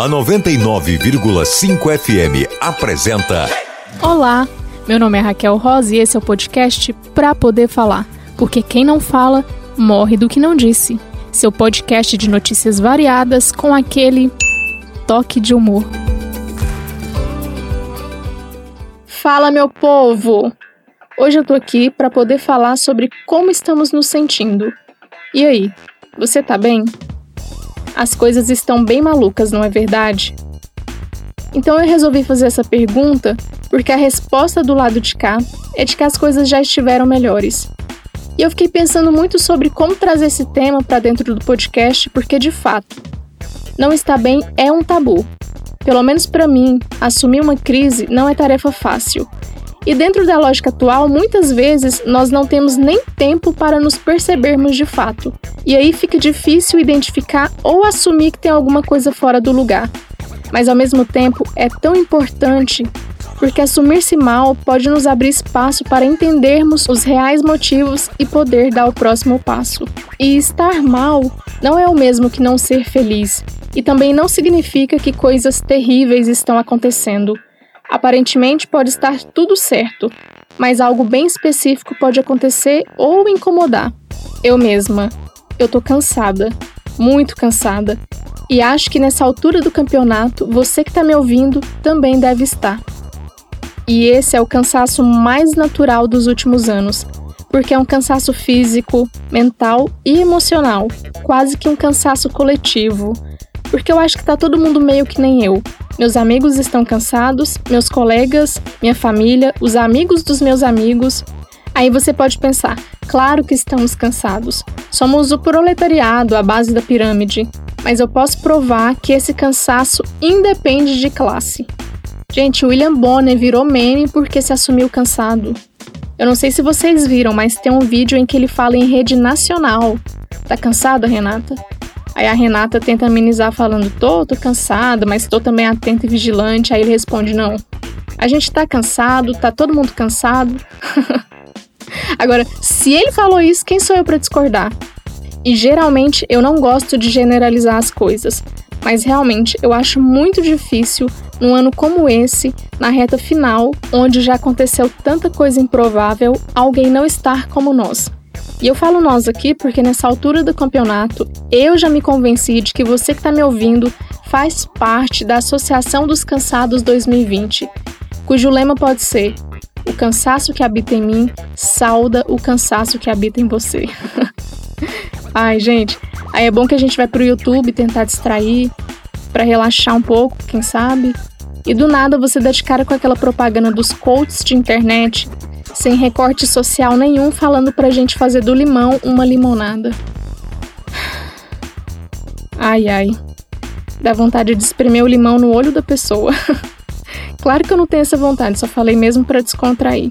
A 99,5 FM apresenta. Olá, meu nome é Raquel Rosa e esse é o podcast Pra Poder Falar. Porque quem não fala, morre do que não disse. Seu podcast de notícias variadas com aquele toque de humor. Fala, meu povo! Hoje eu tô aqui para poder falar sobre como estamos nos sentindo. E aí, você tá bem? As coisas estão bem malucas, não é verdade? Então eu resolvi fazer essa pergunta porque a resposta do lado de cá é de que as coisas já estiveram melhores. E eu fiquei pensando muito sobre como trazer esse tema para dentro do podcast, porque de fato, não está bem é um tabu. Pelo menos para mim, assumir uma crise não é tarefa fácil. E dentro da lógica atual, muitas vezes nós não temos nem tempo para nos percebermos de fato. E aí fica difícil identificar ou assumir que tem alguma coisa fora do lugar. Mas ao mesmo tempo é tão importante porque assumir-se mal pode nos abrir espaço para entendermos os reais motivos e poder dar o próximo passo. E estar mal não é o mesmo que não ser feliz, e também não significa que coisas terríveis estão acontecendo. Aparentemente pode estar tudo certo, mas algo bem específico pode acontecer ou incomodar. Eu mesma, eu tô cansada, muito cansada, e acho que nessa altura do campeonato, você que está me ouvindo também deve estar. E esse é o cansaço mais natural dos últimos anos, porque é um cansaço físico, mental e emocional, quase que um cansaço coletivo. Porque eu acho que tá todo mundo meio que nem eu, meus amigos estão cansados, meus colegas, minha família, os amigos dos meus amigos. Aí você pode pensar, claro que estamos cansados. Somos o proletariado, a base da pirâmide. Mas eu posso provar que esse cansaço independe de classe. Gente, William Bonner virou meme porque se assumiu cansado. Eu não sei se vocês viram, mas tem um vídeo em que ele fala em rede nacional. Tá cansada, Renata? Aí a Renata tenta amenizar falando: tô, tô cansada, mas tô também atenta e vigilante. Aí ele responde: não. A gente tá cansado, tá todo mundo cansado. Agora, se ele falou isso, quem sou eu para discordar? E geralmente eu não gosto de generalizar as coisas, mas realmente eu acho muito difícil num ano como esse, na reta final, onde já aconteceu tanta coisa improvável, alguém não estar como nós. E eu falo nós aqui porque nessa altura do campeonato eu já me convenci de que você que está me ouvindo faz parte da Associação dos Cansados 2020, cujo lema pode ser: O cansaço que habita em mim sauda o cansaço que habita em você. Ai, gente, aí é bom que a gente vai pro YouTube tentar distrair, para relaxar um pouco, quem sabe? E do nada você dá de cara com aquela propaganda dos coaches de internet sem recorte social nenhum, falando pra gente fazer do limão uma limonada. Ai ai. Dá vontade de espremer o limão no olho da pessoa. claro que eu não tenho essa vontade, só falei mesmo para descontrair.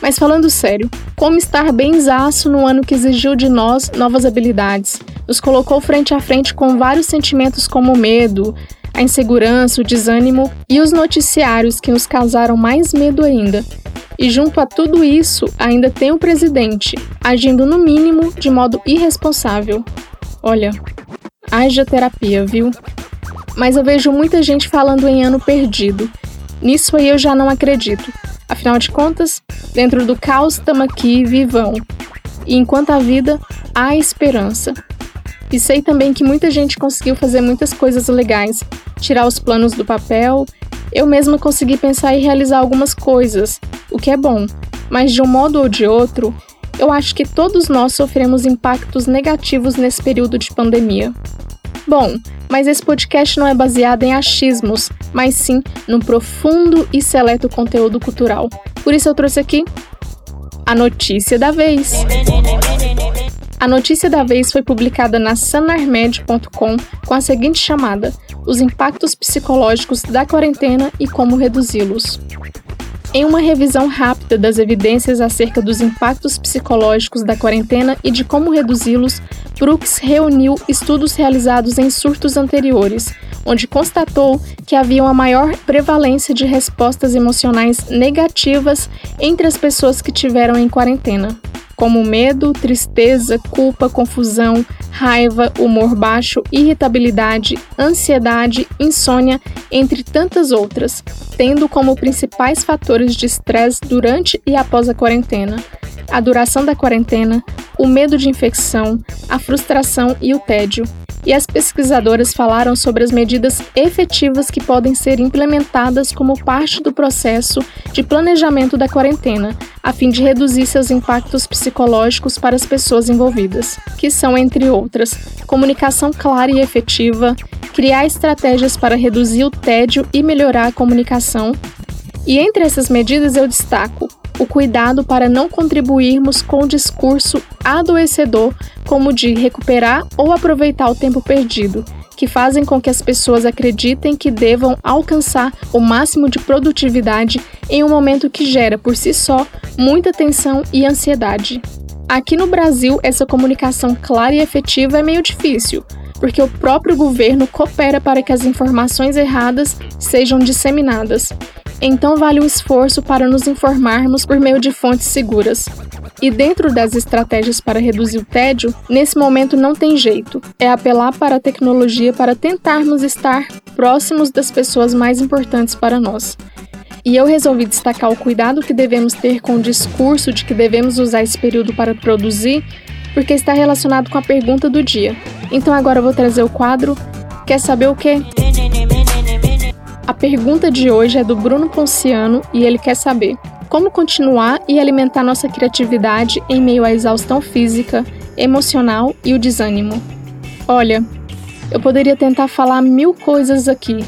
Mas falando sério, como estar bem zaço no ano que exigiu de nós novas habilidades, nos colocou frente a frente com vários sentimentos como medo, a insegurança, o desânimo e os noticiários que nos causaram mais medo ainda, e junto a tudo isso, ainda tem o presidente, agindo no mínimo de modo irresponsável. Olha, haja terapia, viu? Mas eu vejo muita gente falando em ano perdido. Nisso aí eu já não acredito. Afinal de contas, dentro do caos estamos aqui vivão. E enquanto há vida, há esperança. E sei também que muita gente conseguiu fazer muitas coisas legais, tirar os planos do papel eu mesma consegui pensar e realizar algumas coisas, o que é bom, mas de um modo ou de outro, eu acho que todos nós sofremos impactos negativos nesse período de pandemia. Bom, mas esse podcast não é baseado em achismos, mas sim no profundo e seleto conteúdo cultural. Por isso eu trouxe aqui a notícia da vez. A notícia da vez foi publicada na sanarmed.com com a seguinte chamada: Os impactos psicológicos da quarentena e como reduzi-los. Em uma revisão rápida das evidências acerca dos impactos psicológicos da quarentena e de como reduzi-los, Brooks reuniu estudos realizados em surtos anteriores, onde constatou que havia uma maior prevalência de respostas emocionais negativas entre as pessoas que tiveram em quarentena. como medo, tristeza, culpa, confusão, raiva, humor baixo, irritabilidade, ansiedade, insônia, entre tantas outras, tendo como principais fatores de estresse durante e após a quarentena a duração da quarentena, o medo de infecção, a frustração e o tédio e as pesquisadoras falaram sobre as medidas efetivas que podem ser implementadas como parte do processo de planejamento da quarentena, a fim de reduzir seus impactos psicológicos para as pessoas envolvidas, que são, entre outras, comunicação clara e efetiva, criar estratégias para reduzir o tédio e melhorar a comunicação. E entre essas medidas eu destaco o cuidado para não contribuirmos com o discurso adoecedor, como de recuperar ou aproveitar o tempo perdido, que fazem com que as pessoas acreditem que devam alcançar o máximo de produtividade em um momento que gera por si só muita tensão e ansiedade. Aqui no Brasil, essa comunicação clara e efetiva é meio difícil, porque o próprio governo coopera para que as informações erradas sejam disseminadas então vale o esforço para nos informarmos por meio de fontes seguras. E dentro das estratégias para reduzir o tédio, nesse momento não tem jeito. É apelar para a tecnologia para tentarmos estar próximos das pessoas mais importantes para nós. E eu resolvi destacar o cuidado que devemos ter com o discurso de que devemos usar esse período para produzir, porque está relacionado com a pergunta do dia. Então agora eu vou trazer o quadro Quer saber o quê? A pergunta de hoje é do Bruno Ponciano e ele quer saber como continuar e alimentar nossa criatividade em meio à exaustão física, emocional e o desânimo. Olha, eu poderia tentar falar mil coisas aqui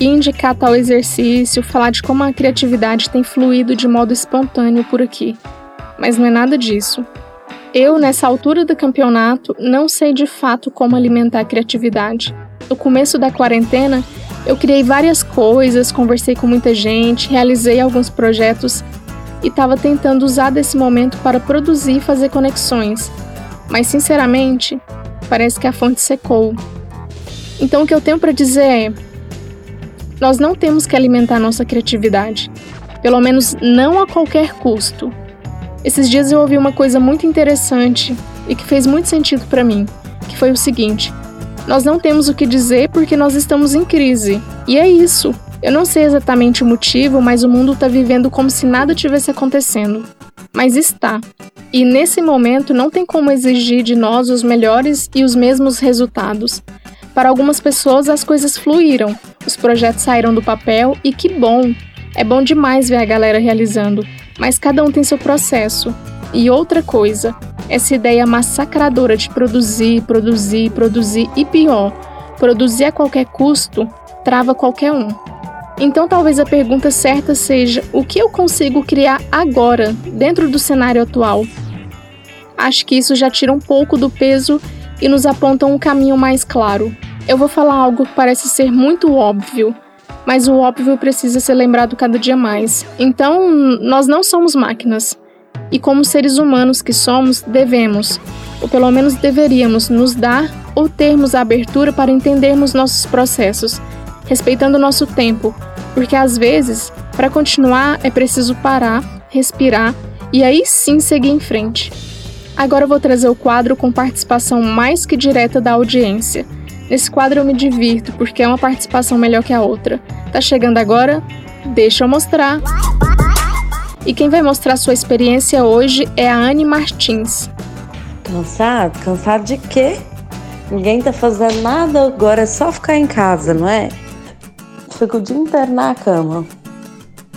e indicar tal exercício, falar de como a criatividade tem fluído de modo espontâneo por aqui, mas não é nada disso. Eu, nessa altura do campeonato, não sei de fato como alimentar a criatividade. No começo da quarentena, eu criei várias coisas, conversei com muita gente, realizei alguns projetos e estava tentando usar desse momento para produzir e fazer conexões. Mas sinceramente, parece que a fonte secou. Então o que eu tenho para dizer é: nós não temos que alimentar nossa criatividade, pelo menos não a qualquer custo. Esses dias eu ouvi uma coisa muito interessante e que fez muito sentido para mim, que foi o seguinte: nós não temos o que dizer porque nós estamos em crise. E é isso. Eu não sei exatamente o motivo, mas o mundo está vivendo como se nada tivesse acontecendo. Mas está. E nesse momento não tem como exigir de nós os melhores e os mesmos resultados. Para algumas pessoas as coisas fluíram, os projetos saíram do papel e que bom! É bom demais ver a galera realizando, mas cada um tem seu processo. E outra coisa, essa ideia massacradora de produzir, produzir, produzir e pior, produzir a qualquer custo, trava qualquer um. Então talvez a pergunta certa seja: o que eu consigo criar agora, dentro do cenário atual? Acho que isso já tira um pouco do peso e nos aponta um caminho mais claro. Eu vou falar algo que parece ser muito óbvio, mas o óbvio precisa ser lembrado cada dia mais. Então, nós não somos máquinas e, como seres humanos que somos, devemos, ou pelo menos deveríamos, nos dar ou termos a abertura para entendermos nossos processos, respeitando nosso tempo, porque às vezes, para continuar, é preciso parar, respirar e aí sim seguir em frente. Agora eu vou trazer o quadro com participação mais que direta da audiência. Nesse quadro eu me divirto porque é uma participação melhor que a outra. Tá chegando agora? Deixa eu mostrar. E quem vai mostrar sua experiência hoje é a Anne Martins. Cansado? Cansado de quê? Ninguém tá fazendo nada, agora é só ficar em casa, não é? Fico o dia inteiro na cama.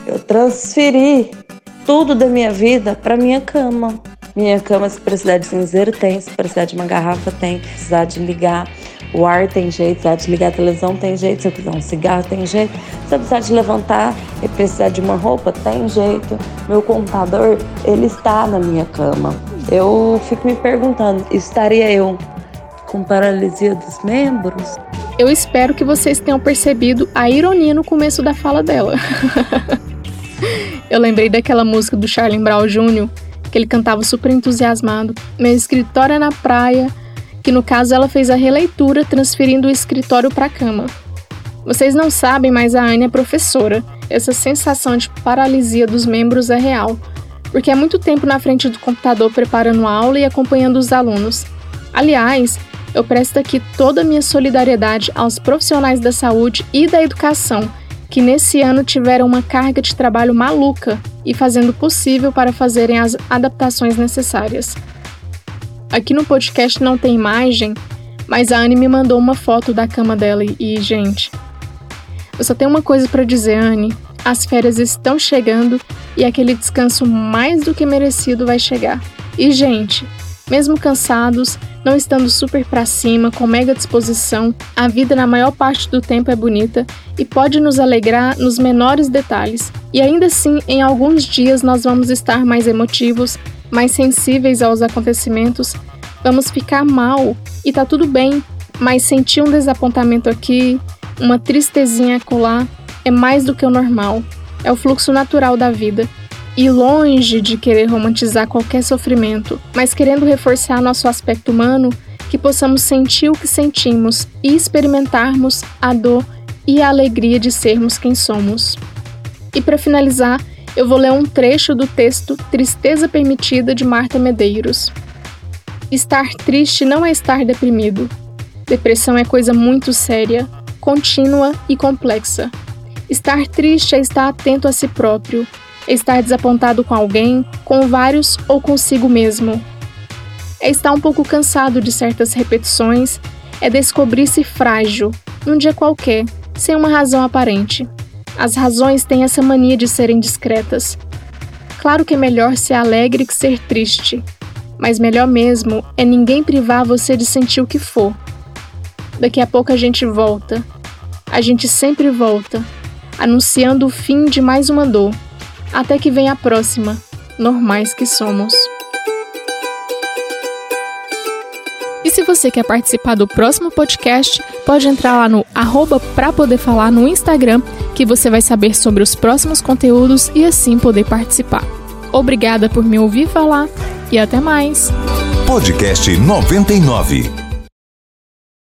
Eu transferi tudo da minha vida para minha cama. Minha cama, se precisar de cinzeiro, tem. Se precisar de uma garrafa, tem. Se precisar de ligar o ar tem jeito, eu desligar a televisão tem jeito, se eu quiser um cigarro tem jeito, se eu precisar de levantar e precisar de uma roupa tem jeito. Meu computador, ele está na minha cama. Eu fico me perguntando, estaria eu com paralisia dos membros? Eu espero que vocês tenham percebido a ironia no começo da fala dela. eu lembrei daquela música do Charlie Brown Jr., que ele cantava super entusiasmado. Meu escritório é na praia, que no caso ela fez a releitura transferindo o escritório para a cama. Vocês não sabem, mas a Anne é professora. Essa sensação de paralisia dos membros é real. porque é muito tempo na frente do computador preparando aula e acompanhando os alunos. Aliás, eu presto aqui toda a minha solidariedade aos profissionais da saúde e da educação que nesse ano tiveram uma carga de trabalho maluca e fazendo o possível para fazerem as adaptações necessárias. Aqui no podcast não tem imagem, mas a Anne me mandou uma foto da cama dela e, gente, eu só tenho uma coisa para dizer, Anne. As férias estão chegando e aquele descanso mais do que merecido vai chegar. E, gente, mesmo cansados, não estando super para cima, com mega disposição, a vida na maior parte do tempo é bonita e pode nos alegrar nos menores detalhes. E ainda assim, em alguns dias nós vamos estar mais emotivos, mais sensíveis aos acontecimentos, vamos ficar mal e tá tudo bem, mas sentir um desapontamento aqui, uma tristezinha acolá, é mais do que o normal. É o fluxo natural da vida e longe de querer romantizar qualquer sofrimento, mas querendo reforçar nosso aspecto humano, que possamos sentir o que sentimos e experimentarmos a dor e a alegria de sermos quem somos. E para finalizar, eu vou ler um trecho do texto Tristeza Permitida de Marta Medeiros. Estar triste não é estar deprimido. Depressão é coisa muito séria, contínua e complexa. Estar triste é estar atento a si próprio, é estar desapontado com alguém, com vários ou consigo mesmo. É estar um pouco cansado de certas repetições, é descobrir-se frágil, num dia qualquer, sem uma razão aparente. As razões têm essa mania de serem discretas. Claro que é melhor ser alegre que ser triste, mas melhor mesmo é ninguém privar você de sentir o que for. Daqui a pouco a gente volta. A gente sempre volta, anunciando o fim de mais uma dor até que venha a próxima, normais que somos. E se você quer participar do próximo podcast, pode entrar lá no arroba pra poder falar no Instagram, que você vai saber sobre os próximos conteúdos e assim poder participar. Obrigada por me ouvir falar e até mais. Podcast 99.